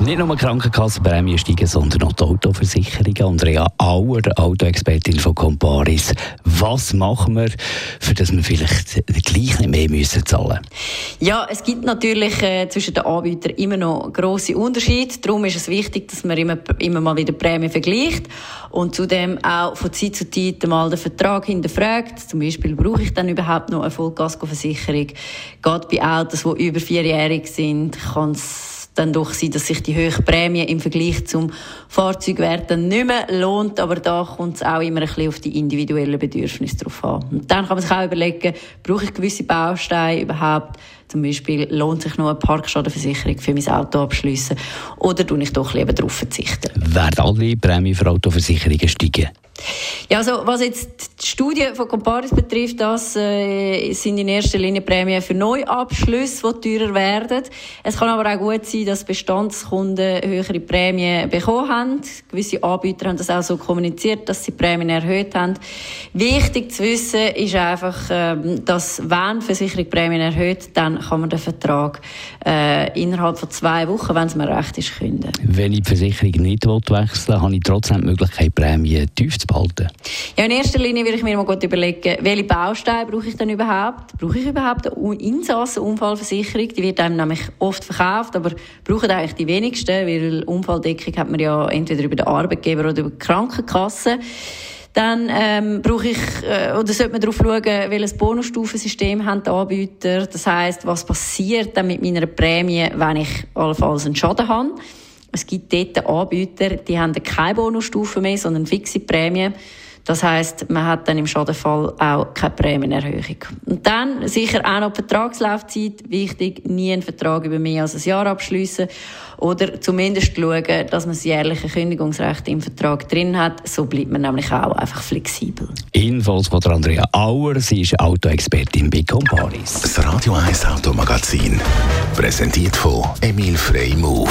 Nicht nur Krankenkassenprämien steigen, sondern auch die Autoversicherungen. Andrea Auer, Autoexpertin von Comparis. Was machen wir, für dass wir vielleicht gleich nicht mehr müssen zahlen Ja, es gibt natürlich äh, zwischen den Anbietern immer noch grosse Unterschiede. Darum ist es wichtig, dass man immer, immer mal wieder Prämien vergleicht und zudem auch von Zeit zu Zeit mal den Vertrag hinterfragt. Zum Beispiel, brauche ich dann überhaupt noch eine Vollkaskoversicherung? Gerade bei Autos, die über vierjährig sind, kann es dann doch sein, dass sich die hohe Prämie im Vergleich zum Fahrzeugwert dann nicht mehr lohnt. Aber da kommt es auch immer ein bisschen auf die individuellen Bedürfnisse drauf an. Und dann kann man sich auch überlegen, brauche ich gewisse Bausteine überhaupt? Zum Beispiel, lohnt sich noch eine Parkschadenversicherung für mein Auto abschließen? Oder tue ich doch lieber darauf verzichten? Werden alle Prämien für Autoversicherungen steigen? Ja, also was jetzt die Studie von Comparis betrifft, das äh, sind in erster Linie Prämien für Neuabschlüsse, die teurer werden. Es kann aber auch gut sein, dass Bestandskunden höhere Prämien bekommen haben. Gewisse Anbieter haben das auch so kommuniziert, dass sie Prämien erhöht haben. Wichtig zu wissen ist einfach, äh, dass wenn Versicherung Prämien erhöht, dann kann man den Vertrag äh, innerhalb von zwei Wochen, wenn es mir recht ist, künden. Wenn ich die Versicherung nicht wechseln will, habe ich trotzdem die Möglichkeit, Prämien tief zu behalten? Ja, in erster Linie würde ich mir mal gut überlegen, welche Bausteine brauche ich denn überhaupt? Brauche ich überhaupt eine Insassenunfallversicherung? Die wird einem nämlich oft verkauft, aber brauchen eigentlich die wenigsten, weil Unfalldeckung hat man ja entweder über den Arbeitgeber oder über die Krankenkasse. Dann ähm, brauche ich äh, oder sollte man darauf schauen, welches Bonusstufensystem haben die Anbieter. Das heißt, was passiert dann mit meiner Prämie, wenn ich allenfalls einen Schaden habe. Es gibt dort Anbieter, die haben keine Bonusstufe mehr, sondern fixe Prämie. Das heißt, man hat dann im Schadenfall auch keine Prämienerhöhung. Und dann sicher auch noch die Vertragslaufzeit. Wichtig, nie einen Vertrag über mehr als ein Jahr abschließen oder zumindest schauen, dass man das jährliche Kündigungsrecht im Vertrag drin hat. So bleibt man nämlich auch einfach flexibel. Infos von Andrea Auer, sie ist Autoexpertin bei Comparis. Das Radio 1 Automagazin, präsentiert von Emil Frey Move,